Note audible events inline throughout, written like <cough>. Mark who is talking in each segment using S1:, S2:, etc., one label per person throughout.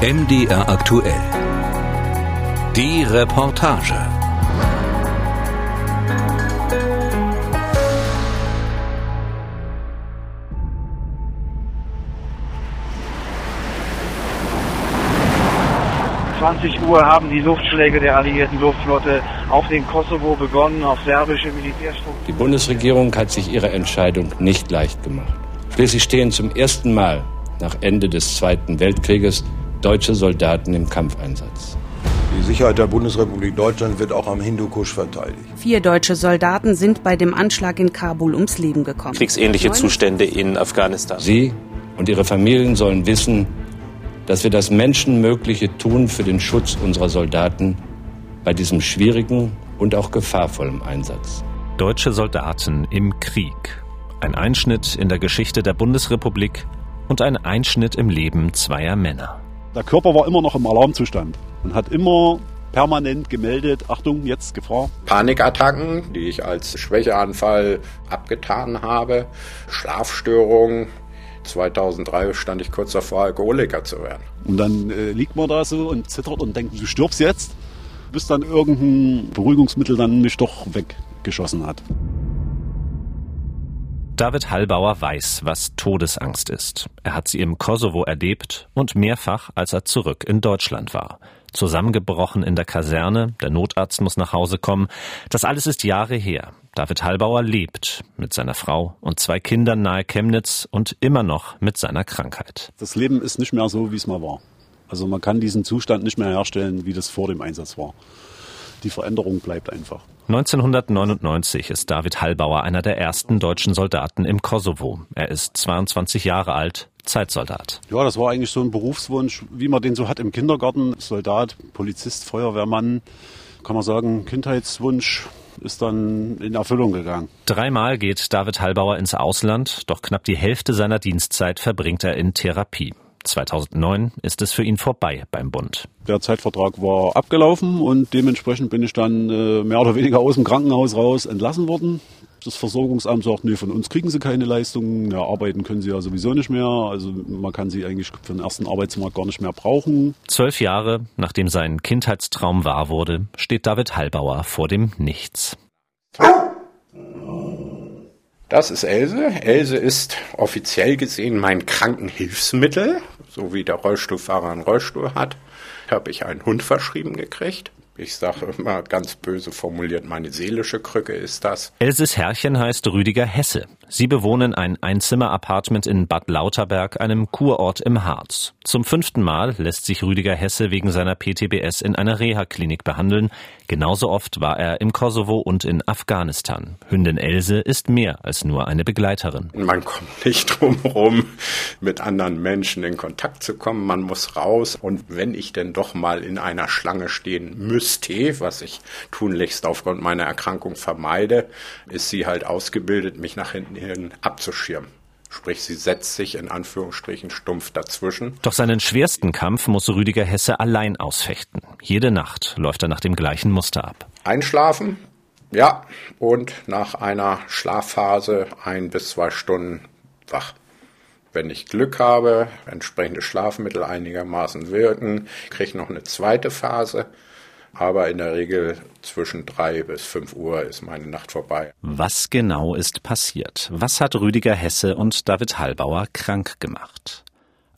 S1: MDR aktuell. Die Reportage.
S2: Uhr haben die Luftschläge der alliierten Luftflotte auf den Kosovo begonnen, auf serbische Militärstrukturen.
S3: Die Bundesregierung hat sich ihre Entscheidung nicht leicht gemacht. Schließlich stehen zum ersten Mal nach Ende des Zweiten Weltkrieges deutsche Soldaten im Kampfeinsatz.
S4: Die Sicherheit der Bundesrepublik Deutschland wird auch am Hindukusch verteidigt.
S5: Vier deutsche Soldaten sind bei dem Anschlag in Kabul ums Leben gekommen.
S6: Kriegsähnliche Zustände in Afghanistan.
S3: Sie und ihre Familien sollen wissen, dass wir das Menschenmögliche tun für den Schutz unserer Soldaten bei diesem schwierigen und auch gefahrvollen Einsatz.
S7: Deutsche Soldaten im Krieg. Ein Einschnitt in der Geschichte der Bundesrepublik und ein Einschnitt im Leben zweier Männer.
S8: Der Körper war immer noch im Alarmzustand und hat immer permanent gemeldet, Achtung, jetzt Gefahr.
S9: Panikattacken, die ich als Schwächeanfall abgetan habe, Schlafstörungen. 2003 stand ich kurz davor, Alkoholiker zu werden.
S8: Und dann äh, liegt man da so und zittert und denkt, du stirbst jetzt, bis dann irgendein Beruhigungsmittel dann mich doch weggeschossen hat.
S7: David Hallbauer weiß, was Todesangst ist. Er hat sie im Kosovo erlebt und mehrfach, als er zurück in Deutschland war. Zusammengebrochen in der Kaserne, der Notarzt muss nach Hause kommen. Das alles ist Jahre her. David Hallbauer lebt mit seiner Frau und zwei Kindern nahe Chemnitz und immer noch mit seiner Krankheit.
S8: Das Leben ist nicht mehr so, wie es mal war. Also man kann diesen Zustand nicht mehr herstellen, wie das vor dem Einsatz war. Die Veränderung bleibt einfach.
S7: 1999 ist David Hallbauer einer der ersten deutschen Soldaten im Kosovo. Er ist 22 Jahre alt, Zeitsoldat.
S8: Ja, das war eigentlich so ein Berufswunsch, wie man den so hat im Kindergarten. Soldat, Polizist, Feuerwehrmann, kann man sagen, Kindheitswunsch ist dann in Erfüllung gegangen.
S7: Dreimal geht David Hallbauer ins Ausland, doch knapp die Hälfte seiner Dienstzeit verbringt er in Therapie. 2009 ist es für ihn vorbei beim Bund.
S8: Der Zeitvertrag war abgelaufen und dementsprechend bin ich dann äh, mehr oder weniger aus dem Krankenhaus raus entlassen worden. Das Versorgungsamt sagt, nee, von uns kriegen sie keine Leistungen, ja, arbeiten können sie ja sowieso nicht mehr. Also man kann sie eigentlich für den ersten Arbeitsmarkt gar nicht mehr brauchen.
S7: Zwölf Jahre, nachdem sein Kindheitstraum wahr wurde, steht David Hallbauer vor dem Nichts.
S9: Das ist Else. Else ist offiziell gesehen mein Krankenhilfsmittel, so wie der Rollstuhlfahrer einen Rollstuhl hat. Habe ich einen Hund verschrieben gekriegt. Ich sage immer ganz böse formuliert, meine seelische Krücke ist das.
S7: Elses Herrchen heißt Rüdiger Hesse. Sie bewohnen ein Einzimmer-Apartment in Bad Lauterberg, einem Kurort im Harz. Zum fünften Mal lässt sich Rüdiger Hesse wegen seiner PTBS in einer Reha-Klinik behandeln. Genauso oft war er im Kosovo und in Afghanistan. Hündin Else ist mehr als nur eine Begleiterin.
S9: Man kommt nicht drum rum, mit anderen Menschen in Kontakt zu kommen. Man muss raus. Und wenn ich denn doch mal in einer Schlange stehen müsste, was ich tunlichst aufgrund meiner Erkrankung vermeide, ist sie halt ausgebildet, mich nach hinten hin abzuschirmen. Sprich, sie setzt sich in Anführungsstrichen stumpf dazwischen.
S7: Doch seinen schwersten Kampf muss Rüdiger Hesse allein ausfechten. Jede Nacht läuft er nach dem gleichen Muster ab.
S9: Einschlafen, ja, und nach einer Schlafphase ein bis zwei Stunden wach. Wenn ich Glück habe, entsprechende Schlafmittel einigermaßen wirken, kriege ich noch eine zweite Phase aber in der Regel zwischen drei bis fünf Uhr ist meine Nacht vorbei.
S7: Was genau ist passiert? Was hat Rüdiger Hesse und David Hallbauer krank gemacht?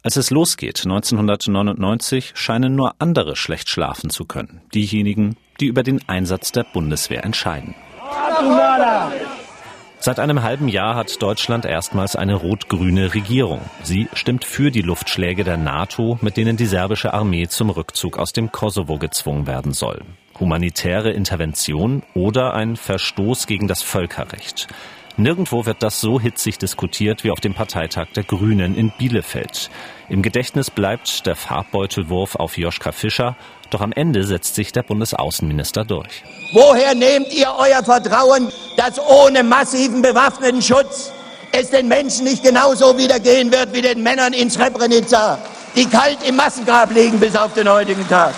S7: Als es losgeht, 1999, scheinen nur andere schlecht schlafen zu können. Diejenigen, die über den Einsatz der Bundeswehr entscheiden. Seit einem halben Jahr hat Deutschland erstmals eine rot-grüne Regierung. Sie stimmt für die Luftschläge der NATO, mit denen die serbische Armee zum Rückzug aus dem Kosovo gezwungen werden soll. Humanitäre Intervention oder ein Verstoß gegen das Völkerrecht. Nirgendwo wird das so hitzig diskutiert wie auf dem Parteitag der Grünen in Bielefeld. Im Gedächtnis bleibt der Farbbeutelwurf auf Joschka Fischer, doch am Ende setzt sich der Bundesaußenminister durch.
S10: Woher nehmt ihr euer Vertrauen, dass ohne massiven bewaffneten Schutz es den Menschen nicht genauso wieder gehen wird wie den Männern in Srebrenica, die kalt im Massengrab liegen bis auf den heutigen Tag?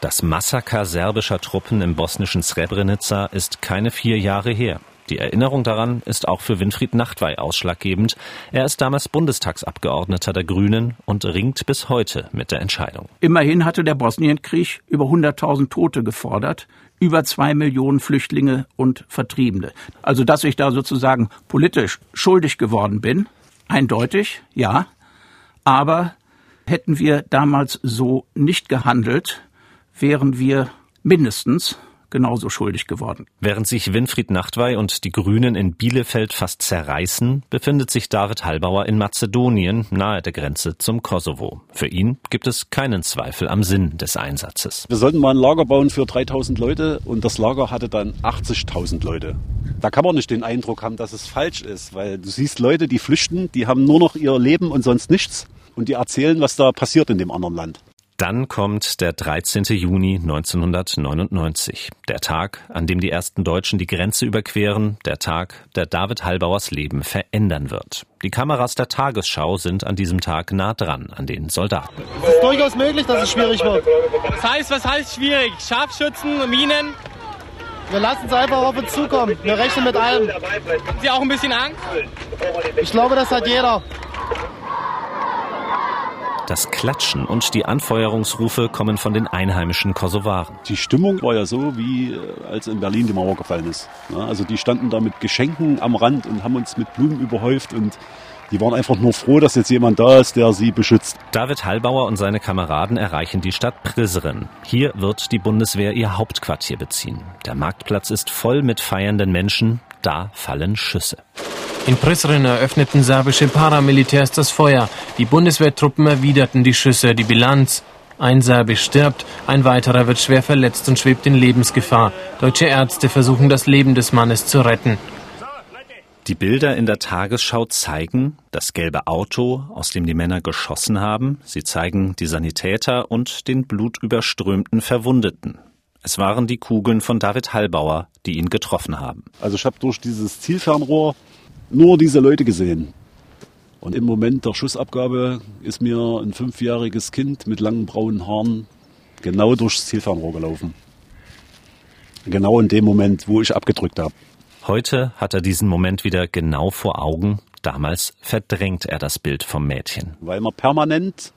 S7: Das Massaker serbischer Truppen im bosnischen Srebrenica ist keine vier Jahre her. Die Erinnerung daran ist auch für Winfried Nachtwey ausschlaggebend. Er ist damals Bundestagsabgeordneter der Grünen und ringt bis heute mit der Entscheidung.
S11: Immerhin hatte der Bosnienkrieg über 100.000 Tote gefordert, über zwei Millionen Flüchtlinge und Vertriebene. Also, dass ich da sozusagen politisch schuldig geworden bin, eindeutig, ja. Aber hätten wir damals so nicht gehandelt, wären wir mindestens genauso schuldig geworden.
S7: Während sich Winfried Nachtwey und die Grünen in Bielefeld fast zerreißen, befindet sich David Hallbauer in Mazedonien nahe der Grenze zum Kosovo. Für ihn gibt es keinen Zweifel am Sinn des Einsatzes.
S8: Wir sollten mal ein Lager bauen für 3000 Leute und das Lager hatte dann 80.000 Leute. Da kann man nicht den Eindruck haben, dass es falsch ist, weil du siehst Leute, die flüchten, die haben nur noch ihr Leben und sonst nichts und die erzählen, was da passiert in dem anderen Land.
S7: Dann kommt der 13. Juni 1999, der Tag, an dem die ersten Deutschen die Grenze überqueren, der Tag, der David Hallbauers Leben verändern wird. Die Kameras der Tagesschau sind an diesem Tag nah dran an den Soldaten.
S12: Es ist durchaus möglich, dass es schwierig wird.
S13: Das heißt, was heißt schwierig? Scharfschützen, Minen?
S12: Wir lassen es einfach auf uns zukommen. Wir rechnen mit allem.
S13: Haben Sie auch ein bisschen Angst?
S12: Ich glaube, das hat jeder.
S7: Das Klatschen und die Anfeuerungsrufe kommen von den einheimischen Kosovaren.
S8: Die Stimmung war ja so, wie äh, als in Berlin die Mauer gefallen ist. Also die standen da mit Geschenken am Rand und haben uns mit Blumen überhäuft und die waren einfach nur froh, dass jetzt jemand da ist, der sie beschützt.
S7: David Hallbauer und seine Kameraden erreichen die Stadt Prizren. Hier wird die Bundeswehr ihr Hauptquartier beziehen. Der Marktplatz ist voll mit feiernden Menschen. Da fallen Schüsse.
S14: In Prizren eröffneten serbische Paramilitärs das Feuer. Die Bundeswehrtruppen erwiderten die Schüsse. Die Bilanz. Ein Serbe stirbt, ein weiterer wird schwer verletzt und schwebt in Lebensgefahr. Deutsche Ärzte versuchen das Leben des Mannes zu retten.
S7: Die Bilder in der Tagesschau zeigen das gelbe Auto, aus dem die Männer geschossen haben. Sie zeigen die Sanitäter und den blutüberströmten Verwundeten. Es waren die Kugeln von David Hallbauer, die ihn getroffen haben.
S8: Also ich habe durch dieses Zielfernrohr nur diese Leute gesehen. Und im Moment der Schussabgabe ist mir ein fünfjähriges Kind mit langen braunen Haaren genau durchs Zielfernrohr gelaufen. Genau in dem Moment, wo ich abgedrückt habe.
S7: Heute hat er diesen Moment wieder genau vor Augen. Damals verdrängt er das Bild vom Mädchen.
S8: Weil man permanent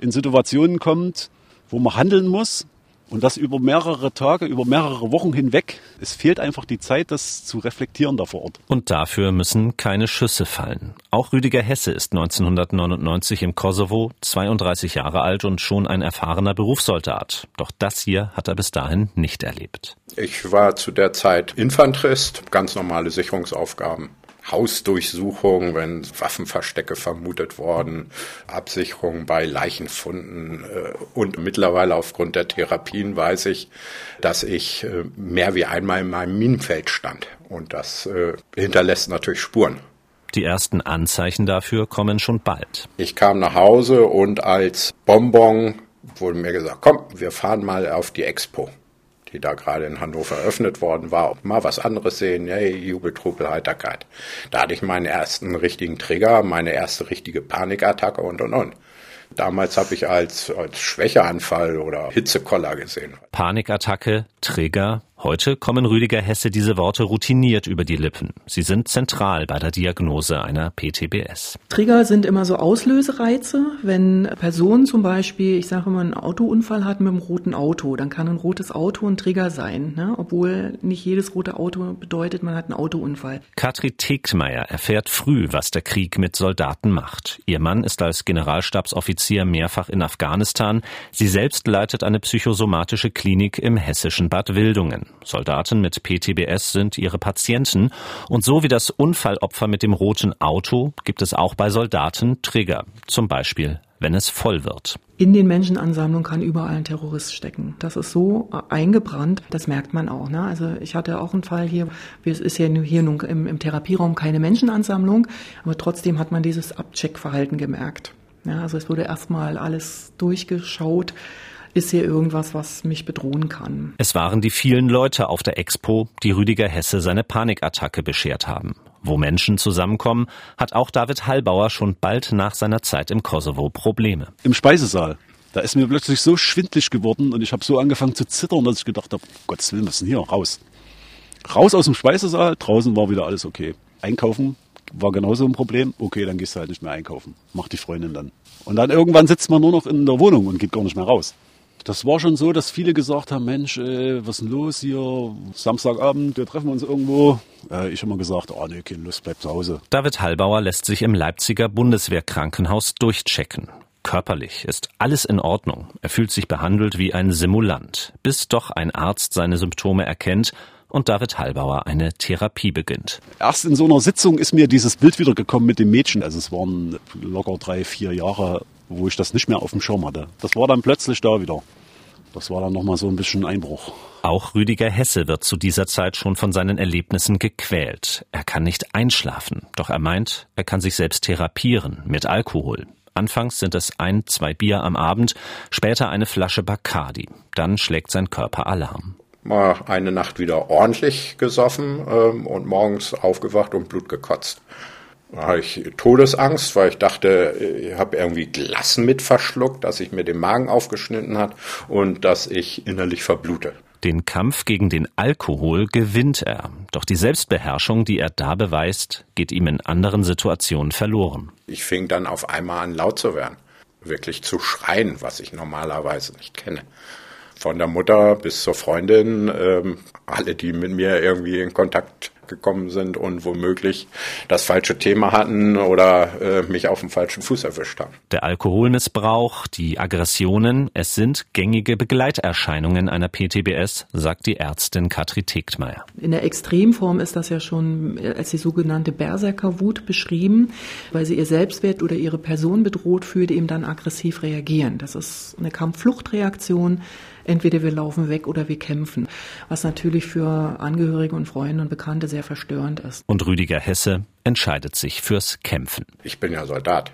S8: in Situationen kommt, wo man handeln muss und das über mehrere Tage, über mehrere Wochen hinweg. Es fehlt einfach die Zeit, das zu reflektieren da vor Ort.
S7: Und dafür müssen keine Schüsse fallen. Auch Rüdiger Hesse ist 1999 im Kosovo, 32 Jahre alt und schon ein erfahrener Berufssoldat. Doch das hier hat er bis dahin nicht erlebt.
S9: Ich war zu der Zeit Infanterist, ganz normale Sicherungsaufgaben. Hausdurchsuchung, wenn Waffenverstecke vermutet worden, Absicherung bei Leichenfunden äh, und mittlerweile aufgrund der Therapien weiß ich, dass ich äh, mehr wie einmal in meinem Minenfeld stand und das äh, hinterlässt natürlich Spuren.
S7: Die ersten Anzeichen dafür kommen schon bald.
S9: Ich kam nach Hause und als Bonbon wurde mir gesagt, komm, wir fahren mal auf die Expo die da gerade in Hannover eröffnet worden war, mal was anderes sehen, hey, Jubel, Heiterkeit. Da hatte ich meinen ersten richtigen Trigger, meine erste richtige Panikattacke und und und. Damals habe ich als, als Schwächeanfall oder Hitzekoller gesehen.
S7: Panikattacke, Trigger, Heute kommen Rüdiger Hesse diese Worte routiniert über die Lippen. Sie sind zentral bei der Diagnose einer PTBS.
S15: Trigger sind immer so Auslösereize. Wenn Personen zum Beispiel, ich sage immer, einen Autounfall hatten mit einem roten Auto, dann kann ein rotes Auto ein Trigger sein, ne? obwohl nicht jedes rote Auto bedeutet, man hat einen Autounfall.
S7: Katri Tegtmeier erfährt früh, was der Krieg mit Soldaten macht. Ihr Mann ist als Generalstabsoffizier mehrfach in Afghanistan. Sie selbst leitet eine psychosomatische Klinik im hessischen Bad Wildungen. Soldaten mit PTBS sind ihre Patienten. Und so wie das Unfallopfer mit dem roten Auto gibt es auch bei Soldaten Trigger. Zum Beispiel, wenn es voll wird.
S15: In den Menschenansammlungen kann überall ein Terrorist stecken. Das ist so eingebrannt, das merkt man auch. Ne? Also ich hatte auch einen Fall hier, es ist ja hier nun im, im Therapieraum keine Menschenansammlung, aber trotzdem hat man dieses Abcheckverhalten gemerkt. Ja, also es wurde erstmal alles durchgeschaut, ist hier irgendwas, was mich bedrohen kann.
S7: Es waren die vielen Leute auf der Expo, die Rüdiger Hesse seine Panikattacke beschert haben. Wo Menschen zusammenkommen, hat auch David Hallbauer schon bald nach seiner Zeit im Kosovo Probleme.
S8: Im Speisesaal. Da ist mir plötzlich so schwindlig geworden und ich habe so angefangen zu zittern, dass ich gedacht habe, Gottes Willen, was ist denn hier? Raus. Raus aus dem Speisesaal, draußen war wieder alles okay. Einkaufen war genauso ein Problem. Okay, dann gehst du halt nicht mehr einkaufen. Macht die Freundin dann. Und dann irgendwann sitzt man nur noch in der Wohnung und geht gar nicht mehr raus. Das war schon so, dass viele gesagt haben, Mensch, ey, was ist denn los hier? Samstagabend, wir treffen uns irgendwo. Äh, ich immer gesagt, oh nee, keine Lust, bleib zu Hause.
S7: David Hallbauer lässt sich im Leipziger Bundeswehrkrankenhaus durchchecken. Körperlich ist alles in Ordnung. Er fühlt sich behandelt wie ein Simulant, bis doch ein Arzt seine Symptome erkennt und David Hallbauer eine Therapie beginnt.
S8: Erst in so einer Sitzung ist mir dieses Bild wiedergekommen mit dem Mädchen. Also es waren locker drei, vier Jahre, wo ich das nicht mehr auf dem Schirm hatte. Das war dann plötzlich da wieder. Das war dann nochmal so ein bisschen Einbruch.
S7: Auch Rüdiger Hesse wird zu dieser Zeit schon von seinen Erlebnissen gequält. Er kann nicht einschlafen, doch er meint, er kann sich selbst therapieren mit Alkohol. Anfangs sind es ein, zwei Bier am Abend, später eine Flasche Bacardi. Dann schlägt sein Körper Alarm.
S9: Mal eine Nacht wieder ordentlich gesoffen ähm, und morgens aufgewacht und Blut gekotzt. Da hatte ich Todesangst, weil ich dachte, ich habe irgendwie Glas mit verschluckt, dass ich mir den Magen aufgeschnitten hat und dass ich innerlich verblute.
S7: Den Kampf gegen den Alkohol gewinnt er. Doch die Selbstbeherrschung, die er da beweist, geht ihm in anderen Situationen verloren.
S9: Ich fing dann auf einmal an, laut zu werden. Wirklich zu schreien, was ich normalerweise nicht kenne. Von der Mutter bis zur Freundin, ähm, alle, die mit mir irgendwie in Kontakt gekommen sind und womöglich das falsche Thema hatten oder äh, mich auf dem falschen Fuß erwischt haben.
S7: Der Alkoholmissbrauch, die Aggressionen, es sind gängige Begleiterscheinungen einer PTBS, sagt die Ärztin Katri Tegtmeier.
S15: In der Extremform ist das ja schon als die sogenannte Berserkerwut beschrieben, weil sie ihr Selbstwert oder ihre Person bedroht fühlt, eben dann aggressiv reagieren. Das ist eine Kampffluchtreaktion entweder wir laufen weg oder wir kämpfen, was natürlich für Angehörige und Freunde und Bekannte sehr verstörend ist.
S7: Und Rüdiger Hesse entscheidet sich fürs Kämpfen.
S9: Ich bin ja Soldat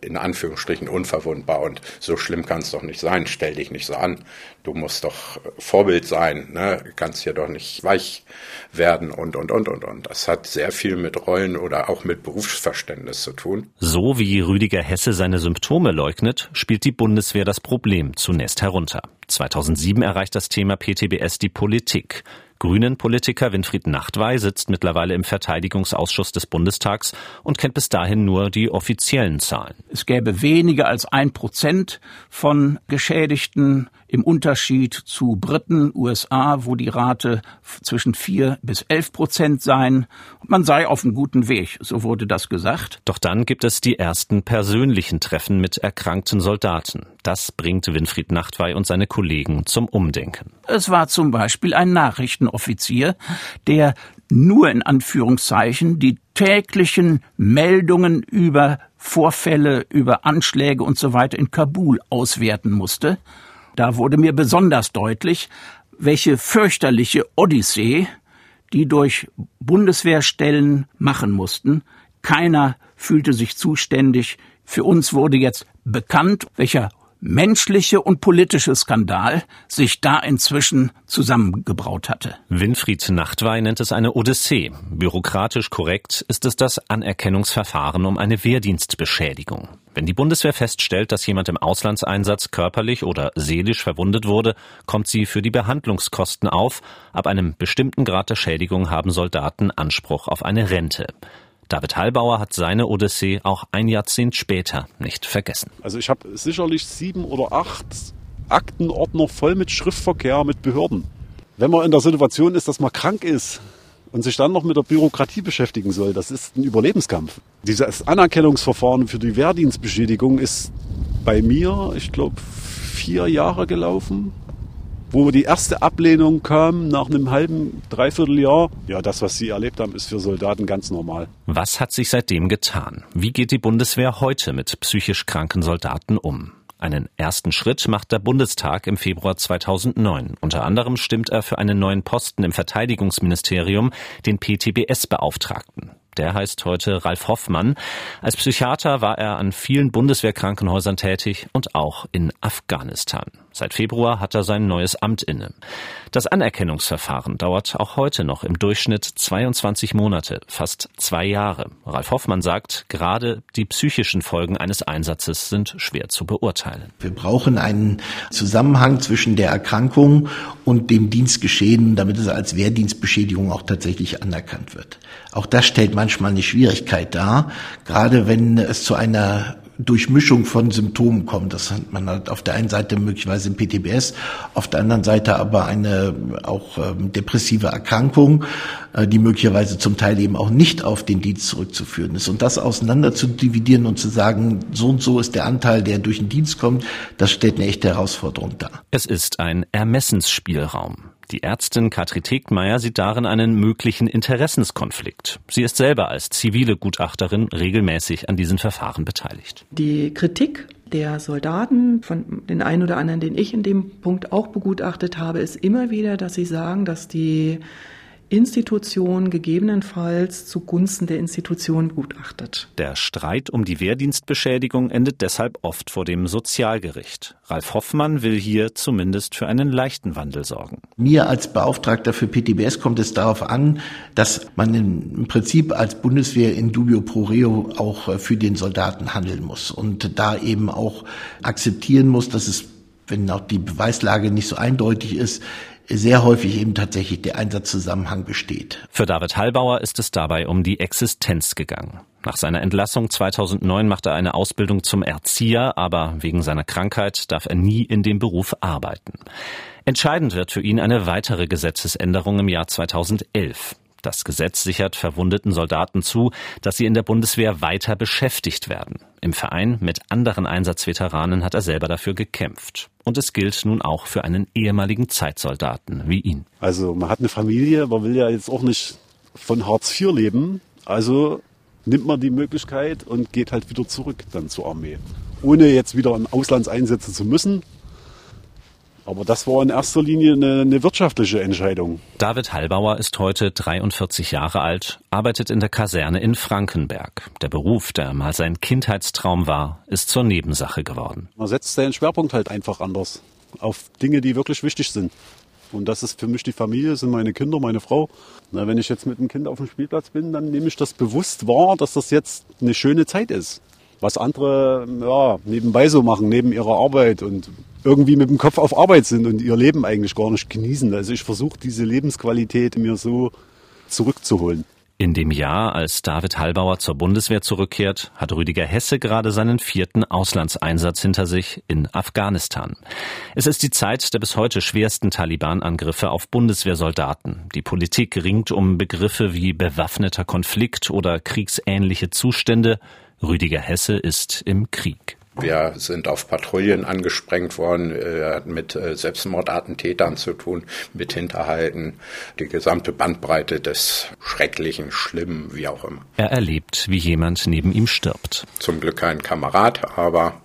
S9: in Anführungsstrichen unverwundbar und so schlimm kann es doch nicht sein. Stell dich nicht so an. Du musst doch Vorbild sein, ne? Kannst hier doch nicht weich werden und und und und und. Das hat sehr viel mit Rollen oder auch mit Berufsverständnis zu tun.
S7: So wie Rüdiger Hesse seine Symptome leugnet, spielt die Bundeswehr das Problem zunächst herunter. 2007 erreicht das Thema PTBS die Politik. Grünen-Politiker Winfried Nachtwey sitzt mittlerweile im Verteidigungsausschuss des Bundestags und kennt bis dahin nur die offiziellen Zahlen.
S11: Es gäbe weniger als ein Prozent von Geschädigten im Unterschied zu Briten, USA, wo die Rate zwischen vier bis elf Prozent seien. Man sei auf einem guten Weg, so wurde das gesagt.
S7: Doch dann gibt es die ersten persönlichen Treffen mit erkrankten Soldaten. Das bringt Winfried Nachtwey und seine Kollegen zum Umdenken.
S11: Es war zum Beispiel ein Nachrichtenoffizier, der nur in Anführungszeichen die täglichen Meldungen über Vorfälle, über Anschläge und so weiter in Kabul auswerten musste. Da wurde mir besonders deutlich, welche fürchterliche Odyssee die durch Bundeswehrstellen machen mussten. Keiner fühlte sich zuständig. Für uns wurde jetzt bekannt, welcher menschliche und politische Skandal sich da inzwischen zusammengebraut hatte.
S7: Winfried Nachtwey nennt es eine Odyssee. Bürokratisch korrekt ist es das Anerkennungsverfahren um eine Wehrdienstbeschädigung. Wenn die Bundeswehr feststellt, dass jemand im Auslandseinsatz körperlich oder seelisch verwundet wurde, kommt sie für die Behandlungskosten auf. Ab einem bestimmten Grad der Schädigung haben Soldaten Anspruch auf eine Rente. David Hallbauer hat seine Odyssee auch ein Jahrzehnt später nicht vergessen.
S8: Also ich habe sicherlich sieben oder acht Aktenordner voll mit Schriftverkehr mit Behörden. Wenn man in der Situation ist, dass man krank ist und sich dann noch mit der Bürokratie beschäftigen soll, das ist ein Überlebenskampf. Dieses Anerkennungsverfahren für die Wehrdienstbeschädigung ist bei mir, ich glaube, vier Jahre gelaufen wo die erste Ablehnung kam nach einem halben, dreiviertel Jahr. Ja, das, was Sie erlebt haben, ist für Soldaten ganz normal.
S7: Was hat sich seitdem getan? Wie geht die Bundeswehr heute mit psychisch kranken Soldaten um? Einen ersten Schritt macht der Bundestag im Februar 2009. Unter anderem stimmt er für einen neuen Posten im Verteidigungsministerium, den PTBS-Beauftragten. Der heißt heute Ralf Hoffmann. Als Psychiater war er an vielen Bundeswehrkrankenhäusern tätig und auch in Afghanistan. Seit Februar hat er sein neues Amt inne. Das Anerkennungsverfahren dauert auch heute noch im Durchschnitt 22 Monate, fast zwei Jahre. Ralf Hoffmann sagt, gerade die psychischen Folgen eines Einsatzes sind schwer zu beurteilen.
S16: Wir brauchen einen Zusammenhang zwischen der Erkrankung und dem Dienstgeschehen, damit es als Wehrdienstbeschädigung auch tatsächlich anerkannt wird. Auch das stellt manchmal eine Schwierigkeit dar, gerade wenn es zu einer Durchmischung von Symptomen kommt. Das hat man halt auf der einen Seite möglicherweise im PTBS, auf der anderen Seite aber eine auch ähm, depressive Erkrankung, äh, die möglicherweise zum Teil eben auch nicht auf den Dienst zurückzuführen ist. Und das auseinander zu dividieren und zu sagen, so und so ist der Anteil, der durch den Dienst kommt, das stellt eine echte Herausforderung dar.
S7: Es ist ein Ermessensspielraum. Die Ärztin Katrin Tegmeier sieht darin einen möglichen Interessenskonflikt. Sie ist selber als zivile Gutachterin regelmäßig an diesen Verfahren beteiligt.
S15: Die Kritik der Soldaten, von den einen oder anderen, den ich in dem Punkt auch begutachtet habe, ist immer wieder, dass sie sagen, dass die Institution gegebenenfalls zugunsten der Institution gutachtet.
S7: Der Streit um die Wehrdienstbeschädigung endet deshalb oft vor dem Sozialgericht. Ralf Hoffmann will hier zumindest für einen leichten Wandel sorgen.
S16: Mir als Beauftragter für PTBS kommt es darauf an, dass man im Prinzip als Bundeswehr in dubio pro reo auch für den Soldaten handeln muss und da eben auch akzeptieren muss, dass es wenn auch die Beweislage nicht so eindeutig ist, sehr häufig eben tatsächlich der Einsatzzusammenhang besteht.
S7: Für David Hallbauer ist es dabei um die Existenz gegangen. Nach seiner Entlassung 2009 macht er eine Ausbildung zum Erzieher, aber wegen seiner Krankheit darf er nie in dem Beruf arbeiten. Entscheidend wird für ihn eine weitere Gesetzesänderung im Jahr 2011. Das Gesetz sichert verwundeten Soldaten zu, dass sie in der Bundeswehr weiter beschäftigt werden. Im Verein mit anderen Einsatzveteranen hat er selber dafür gekämpft. Und es gilt nun auch für einen ehemaligen Zeitsoldaten wie ihn.
S8: Also man hat eine Familie, man will ja jetzt auch nicht von Hartz IV leben. Also nimmt man die Möglichkeit und geht halt wieder zurück dann zur Armee. Ohne jetzt wieder in Auslandseinsätze zu müssen, aber das war in erster Linie eine, eine, wirtschaftliche Entscheidung.
S7: David Hallbauer ist heute 43 Jahre alt, arbeitet in der Kaserne in Frankenberg. Der Beruf, der mal sein Kindheitstraum war, ist zur Nebensache geworden.
S8: Man setzt seinen Schwerpunkt halt einfach anders auf Dinge, die wirklich wichtig sind. Und das ist für mich die Familie, sind meine Kinder, meine Frau. Na, wenn ich jetzt mit einem Kind auf dem Spielplatz bin, dann nehme ich das bewusst wahr, dass das jetzt eine schöne Zeit ist was andere ja, nebenbei so machen, neben ihrer Arbeit und irgendwie mit dem Kopf auf Arbeit sind und ihr Leben eigentlich gar nicht genießen. Also ich versuche diese Lebensqualität mir so zurückzuholen.
S7: In dem Jahr, als David Hallbauer zur Bundeswehr zurückkehrt, hat Rüdiger Hesse gerade seinen vierten Auslandseinsatz hinter sich in Afghanistan. Es ist die Zeit der bis heute schwersten Taliban-Angriffe auf Bundeswehrsoldaten. Die Politik ringt um Begriffe wie bewaffneter Konflikt oder kriegsähnliche Zustände. Rüdiger Hesse ist im Krieg.
S9: Wir sind auf Patrouillen angesprengt worden, hat mit äh, Selbstmordattentätern zu tun, mit Hinterhalten, die gesamte Bandbreite des Schrecklichen, Schlimmen, wie auch immer.
S7: Er erlebt, wie jemand neben ihm stirbt.
S9: Zum Glück kein Kamerad, aber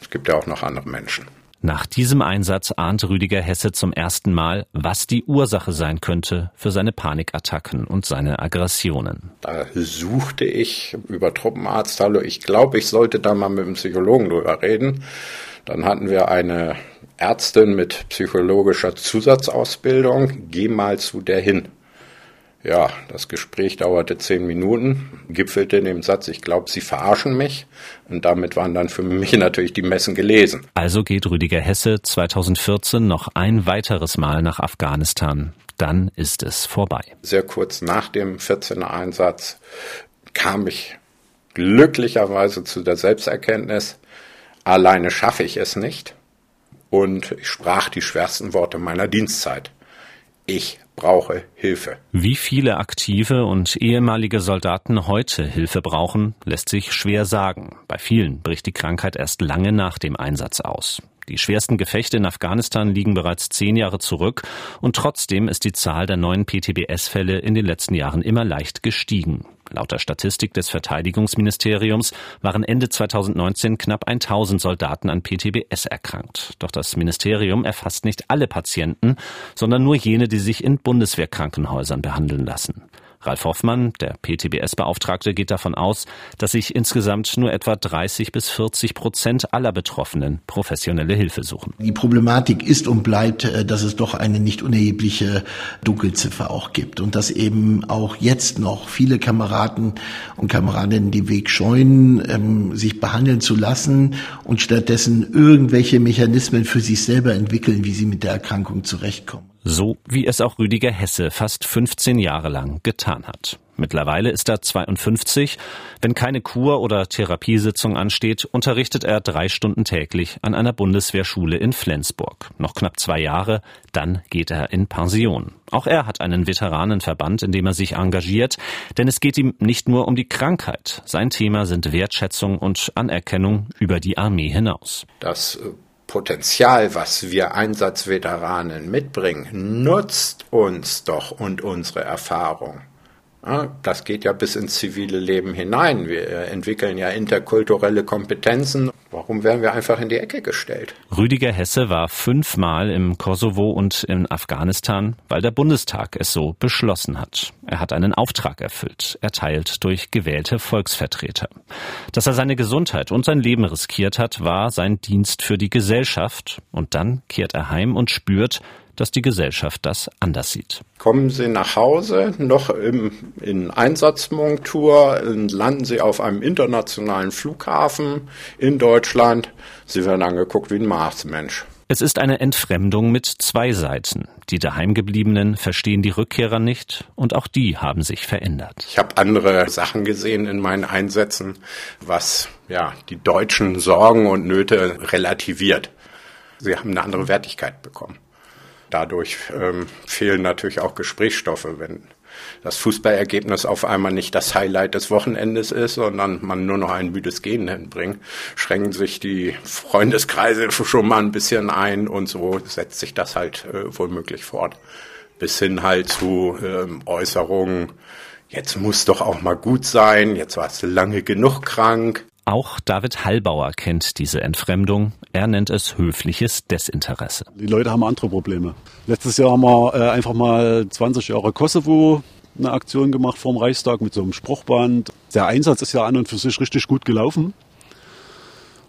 S9: es gibt ja auch noch andere Menschen.
S7: Nach diesem Einsatz ahnt Rüdiger Hesse zum ersten Mal, was die Ursache sein könnte für seine Panikattacken und seine Aggressionen.
S9: Da suchte ich über Truppenarzt, hallo, ich glaube, ich sollte da mal mit dem Psychologen drüber reden. Dann hatten wir eine Ärztin mit psychologischer Zusatzausbildung, geh mal zu der hin. Ja, das Gespräch dauerte zehn Minuten, gipfelte in dem Satz, ich glaube, Sie verarschen mich. Und damit waren dann für mich <laughs> natürlich die Messen gelesen.
S7: Also geht Rüdiger Hesse 2014 noch ein weiteres Mal nach Afghanistan. Dann ist es vorbei.
S9: Sehr kurz nach dem 14er Einsatz kam ich glücklicherweise zu der Selbsterkenntnis, alleine schaffe ich es nicht. Und ich sprach die schwersten Worte meiner Dienstzeit. Ich brauche Hilfe.
S7: Wie viele aktive und ehemalige Soldaten heute Hilfe brauchen, lässt sich schwer sagen. Bei vielen bricht die Krankheit erst lange nach dem Einsatz aus. Die schwersten Gefechte in Afghanistan liegen bereits zehn Jahre zurück und trotzdem ist die Zahl der neuen PTBS-Fälle in den letzten Jahren immer leicht gestiegen. Laut der Statistik des Verteidigungsministeriums waren Ende 2019 knapp 1000 Soldaten an PTBS erkrankt. Doch das Ministerium erfasst nicht alle Patienten, sondern nur jene, die sich in Bundeswehrkrankenhäusern behandeln lassen. Ralf Hoffmann, der PTBS-Beauftragte, geht davon aus, dass sich insgesamt nur etwa 30 bis 40 Prozent aller Betroffenen professionelle Hilfe suchen.
S16: Die Problematik ist und bleibt, äh, dass es doch eine nicht unerhebliche Dunkelziffer auch gibt und dass eben auch jetzt noch viele Kameraden und Kameradinnen den Weg scheuen, ähm, sich behandeln zu lassen und stattdessen irgendwelche Mechanismen für sich selber entwickeln, wie sie mit der Erkrankung zurechtkommen.
S7: So wie es auch Rüdiger Hesse fast 15 Jahre lang getan hat. Mittlerweile ist er 52. Wenn keine Kur- oder Therapiesitzung ansteht, unterrichtet er drei Stunden täglich an einer Bundeswehrschule in Flensburg. Noch knapp zwei Jahre, dann geht er in Pension. Auch er hat einen Veteranenverband, in dem er sich engagiert, denn es geht ihm nicht nur um die Krankheit. Sein Thema sind Wertschätzung und Anerkennung über die Armee hinaus.
S9: Das äh, Potenzial, was wir Einsatzveteranen mitbringen, nutzt uns doch und unsere Erfahrung. Das geht ja bis ins zivile Leben hinein. Wir entwickeln ja interkulturelle Kompetenzen. Warum werden wir einfach in die Ecke gestellt?
S7: Rüdiger Hesse war fünfmal im Kosovo und in Afghanistan, weil der Bundestag es so beschlossen hat. Er hat einen Auftrag erfüllt, erteilt durch gewählte Volksvertreter. Dass er seine Gesundheit und sein Leben riskiert hat, war sein Dienst für die Gesellschaft. Und dann kehrt er heim und spürt, dass die Gesellschaft das anders sieht.
S9: Kommen Sie nach Hause, noch im, in Einsatzmontur, landen Sie auf einem internationalen Flughafen in Deutschland. Sie werden angeguckt wie ein Marsmensch.
S7: Es ist eine Entfremdung mit zwei Seiten. Die Daheimgebliebenen verstehen die Rückkehrer nicht und auch die haben sich verändert.
S9: Ich habe andere Sachen gesehen in meinen Einsätzen, was ja die deutschen Sorgen und Nöte relativiert. Sie haben eine andere Wertigkeit bekommen. Dadurch ähm, fehlen natürlich auch Gesprächsstoffe, wenn das Fußballergebnis auf einmal nicht das Highlight des Wochenendes ist, sondern man nur noch ein müdes Gehen hinbringt, schränken sich die Freundeskreise <laughs> schon mal ein bisschen ein und so setzt sich das halt äh, womöglich fort. Bis hin halt zu ähm, Äußerungen, jetzt muss doch auch mal gut sein, jetzt warst du lange genug krank.
S7: Auch David Hallbauer kennt diese Entfremdung. Er nennt es höfliches Desinteresse.
S8: Die Leute haben andere Probleme. Letztes Jahr haben wir äh, einfach mal 20 Jahre Kosovo eine Aktion gemacht vorm Reichstag mit so einem Spruchband. Der Einsatz ist ja an und für sich richtig gut gelaufen.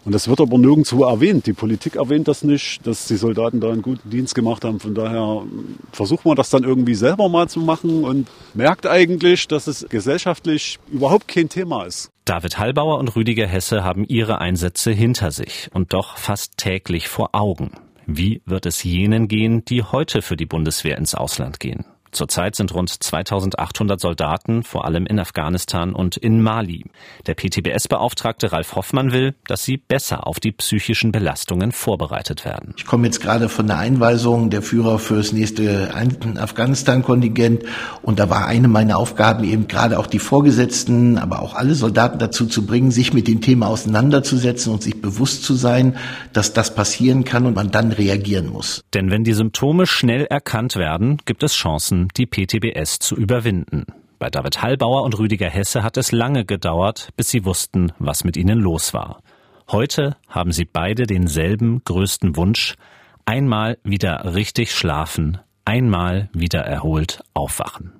S8: Und das wird aber nirgendwo erwähnt. Die Politik erwähnt das nicht, dass die Soldaten da einen guten Dienst gemacht haben. Von daher versucht man das dann irgendwie selber mal zu machen und merkt eigentlich, dass es gesellschaftlich überhaupt kein Thema ist.
S7: David Hallbauer und Rüdiger Hesse haben ihre Einsätze hinter sich und doch fast täglich vor Augen. Wie wird es jenen gehen, die heute für die Bundeswehr ins Ausland gehen? Zurzeit sind rund 2800 Soldaten, vor allem in Afghanistan und in Mali. Der PTBS-Beauftragte Ralf Hoffmann will, dass sie besser auf die psychischen Belastungen vorbereitet werden.
S16: Ich komme jetzt gerade von der Einweisung der Führer fürs nächste Afghanistan-Kontingent und da war eine meiner Aufgaben eben gerade auch die Vorgesetzten, aber auch alle Soldaten dazu zu bringen, sich mit dem Thema auseinanderzusetzen und sich bewusst zu sein, dass das passieren kann und man dann reagieren muss.
S7: Denn wenn die Symptome schnell erkannt werden, gibt es Chancen, die PTBS zu überwinden. Bei David Hallbauer und Rüdiger Hesse hat es lange gedauert, bis sie wussten, was mit ihnen los war. Heute haben sie beide denselben größten Wunsch, einmal wieder richtig schlafen, einmal wieder erholt aufwachen.